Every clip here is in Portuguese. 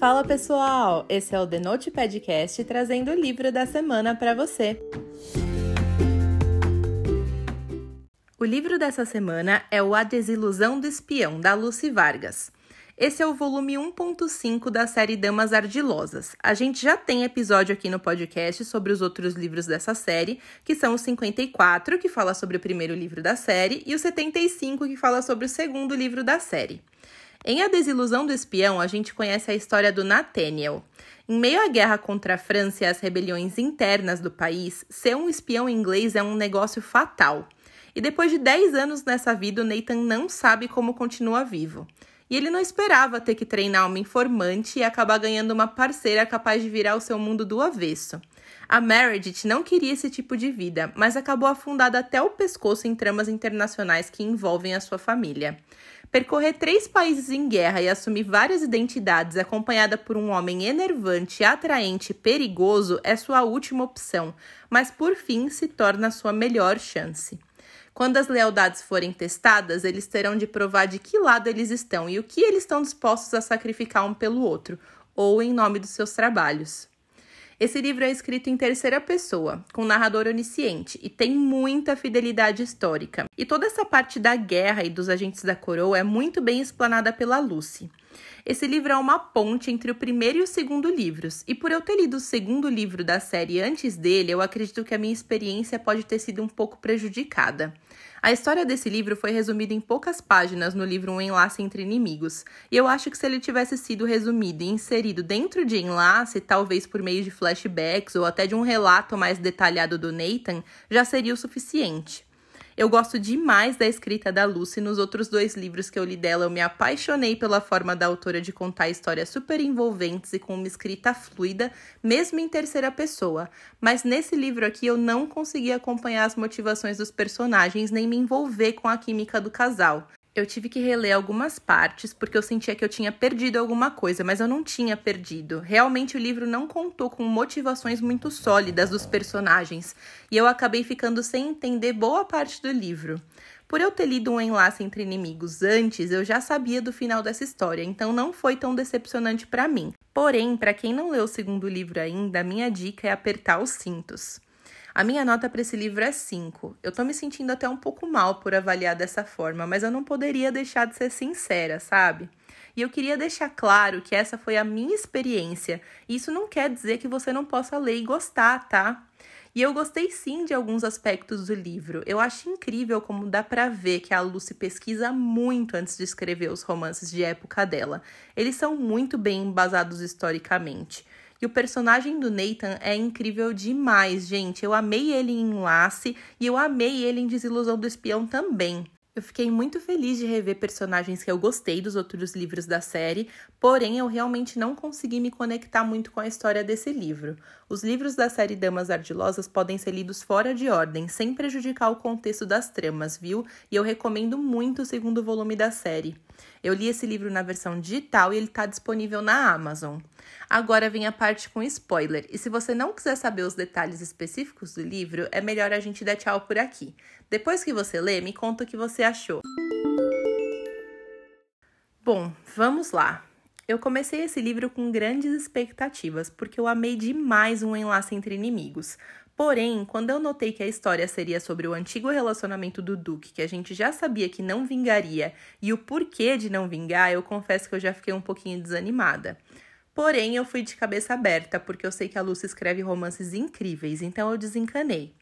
Fala pessoal, esse é o The Note Podcast trazendo o livro da semana para você. O livro dessa semana é o A Desilusão do Espião, da Lucy Vargas. Esse é o volume 1.5 da série Damas Ardilosas. A gente já tem episódio aqui no podcast sobre os outros livros dessa série, que são o 54, que fala sobre o primeiro livro da série, e o 75, que fala sobre o segundo livro da série. Em A Desilusão do Espião, a gente conhece a história do Nathaniel. Em meio à guerra contra a França e às rebeliões internas do país, ser um espião inglês é um negócio fatal. E depois de 10 anos nessa vida, o Nathan não sabe como continua vivo. E ele não esperava ter que treinar uma informante e acabar ganhando uma parceira capaz de virar o seu mundo do avesso. A Meredith não queria esse tipo de vida, mas acabou afundada até o pescoço em tramas internacionais que envolvem a sua família. Percorrer três países em guerra e assumir várias identidades acompanhada por um homem enervante, atraente e perigoso é sua última opção, mas por fim se torna sua melhor chance. Quando as lealdades forem testadas, eles terão de provar de que lado eles estão e o que eles estão dispostos a sacrificar um pelo outro, ou em nome dos seus trabalhos. Esse livro é escrito em terceira pessoa, com narrador onisciente, e tem muita fidelidade histórica. E toda essa parte da guerra e dos agentes da coroa é muito bem explanada pela Lucy. Esse livro é uma ponte entre o primeiro e o segundo livros, e por eu ter lido o segundo livro da série antes dele, eu acredito que a minha experiência pode ter sido um pouco prejudicada. A história desse livro foi resumida em poucas páginas no livro Um Enlace entre Inimigos, e eu acho que se ele tivesse sido resumido e inserido dentro de enlace, talvez por meio de flashbacks ou até de um relato mais detalhado do Nathan, já seria o suficiente. Eu gosto demais da escrita da Lucy. Nos outros dois livros que eu li dela, eu me apaixonei pela forma da autora de contar histórias super envolventes e com uma escrita fluida, mesmo em terceira pessoa. Mas nesse livro aqui eu não consegui acompanhar as motivações dos personagens nem me envolver com a química do casal. Eu tive que reler algumas partes porque eu sentia que eu tinha perdido alguma coisa, mas eu não tinha perdido. Realmente o livro não contou com motivações muito sólidas dos personagens e eu acabei ficando sem entender boa parte do livro. Por eu ter lido um enlace entre inimigos antes, eu já sabia do final dessa história, então não foi tão decepcionante para mim. Porém, para quem não leu o segundo livro ainda, a minha dica é apertar os cintos. A minha nota para esse livro é 5. Eu tô me sentindo até um pouco mal por avaliar dessa forma, mas eu não poderia deixar de ser sincera, sabe? E eu queria deixar claro que essa foi a minha experiência. Isso não quer dizer que você não possa ler e gostar, tá? E eu gostei sim de alguns aspectos do livro. Eu acho incrível como dá para ver que a Lucy pesquisa muito antes de escrever os romances de época dela. Eles são muito bem embasados historicamente. E o personagem do Nathan é incrível demais, gente. Eu amei ele em Enlace e eu amei ele em Desilusão do Espião também. Eu fiquei muito feliz de rever personagens que eu gostei dos outros livros da série, porém eu realmente não consegui me conectar muito com a história desse livro. Os livros da série Damas Ardilosas podem ser lidos fora de ordem, sem prejudicar o contexto das tramas, viu? E eu recomendo muito o segundo volume da série. Eu li esse livro na versão digital e ele está disponível na Amazon. Agora vem a parte com spoiler, e se você não quiser saber os detalhes específicos do livro, é melhor a gente dar tchau por aqui. Depois que você lê, me conta o que você achou. Bom, vamos lá. Eu comecei esse livro com grandes expectativas, porque eu amei demais um enlace entre inimigos. Porém, quando eu notei que a história seria sobre o antigo relacionamento do Duque, que a gente já sabia que não vingaria, e o porquê de não vingar, eu confesso que eu já fiquei um pouquinho desanimada. Porém, eu fui de cabeça aberta, porque eu sei que a Lucy escreve romances incríveis, então eu desencanei.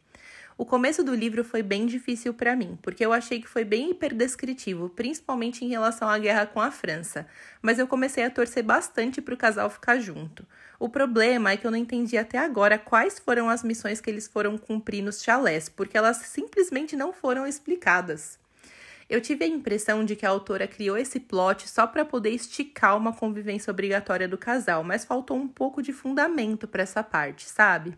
O começo do livro foi bem difícil para mim, porque eu achei que foi bem hiperdescritivo, principalmente em relação à guerra com a França, mas eu comecei a torcer bastante para o casal ficar junto. O problema é que eu não entendi até agora quais foram as missões que eles foram cumprir nos chalés, porque elas simplesmente não foram explicadas. Eu tive a impressão de que a autora criou esse plot só para poder esticar uma convivência obrigatória do casal, mas faltou um pouco de fundamento para essa parte, sabe?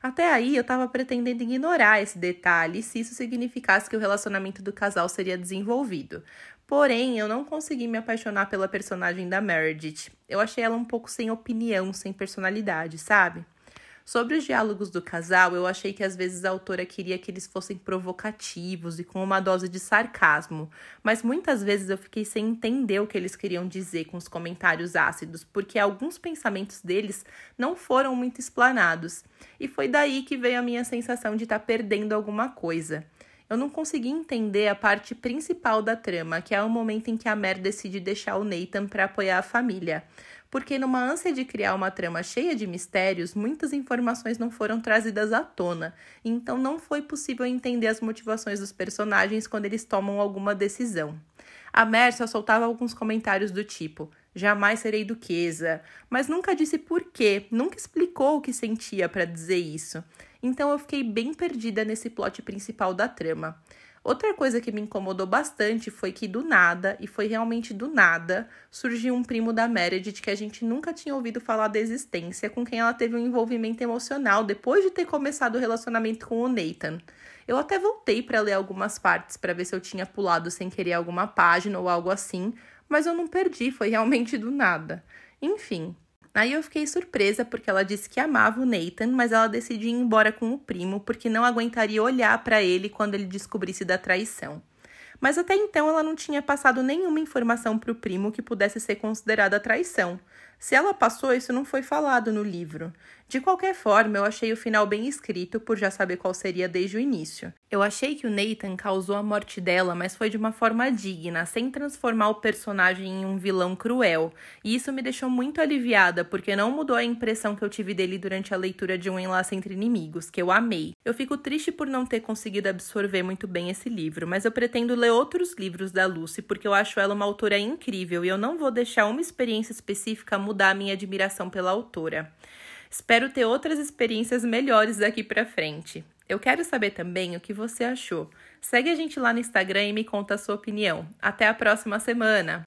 Até aí eu estava pretendendo ignorar esse detalhe se isso significasse que o relacionamento do casal seria desenvolvido. Porém, eu não consegui me apaixonar pela personagem da Meredith. Eu achei ela um pouco sem opinião, sem personalidade, sabe? Sobre os diálogos do casal, eu achei que às vezes a autora queria que eles fossem provocativos e com uma dose de sarcasmo, mas muitas vezes eu fiquei sem entender o que eles queriam dizer com os comentários ácidos, porque alguns pensamentos deles não foram muito explanados. E foi daí que veio a minha sensação de estar tá perdendo alguma coisa. Eu não consegui entender a parte principal da trama, que é o momento em que a Mer decide deixar o Nathan para apoiar a família porque numa ânsia de criar uma trama cheia de mistérios, muitas informações não foram trazidas à tona, então não foi possível entender as motivações dos personagens quando eles tomam alguma decisão. A Mer só soltava alguns comentários do tipo: jamais serei duquesa, mas nunca disse por quê, nunca explicou o que sentia para dizer isso. Então eu fiquei bem perdida nesse plot principal da trama. Outra coisa que me incomodou bastante foi que do nada, e foi realmente do nada, surgiu um primo da Meredith que a gente nunca tinha ouvido falar da existência, com quem ela teve um envolvimento emocional depois de ter começado o relacionamento com o Nathan. Eu até voltei para ler algumas partes para ver se eu tinha pulado sem querer alguma página ou algo assim, mas eu não perdi, foi realmente do nada. Enfim, Aí eu fiquei surpresa porque ela disse que amava o Nathan, mas ela decidiu ir embora com o primo porque não aguentaria olhar para ele quando ele descobrisse da traição. Mas até então ela não tinha passado nenhuma informação para o primo que pudesse ser considerada traição. Se ela passou, isso não foi falado no livro. De qualquer forma, eu achei o final bem escrito por já saber qual seria desde o início. Eu achei que o Nathan causou a morte dela, mas foi de uma forma digna, sem transformar o personagem em um vilão cruel. E isso me deixou muito aliviada, porque não mudou a impressão que eu tive dele durante a leitura de Um Enlace Entre Inimigos, que eu amei. Eu fico triste por não ter conseguido absorver muito bem esse livro, mas eu pretendo ler outros livros da Lucy, porque eu acho ela uma autora incrível e eu não vou deixar uma experiência específica mudar a minha admiração pela autora. Espero ter outras experiências melhores daqui para frente. Eu quero saber também o que você achou. Segue a gente lá no Instagram e me conta a sua opinião. Até a próxima semana!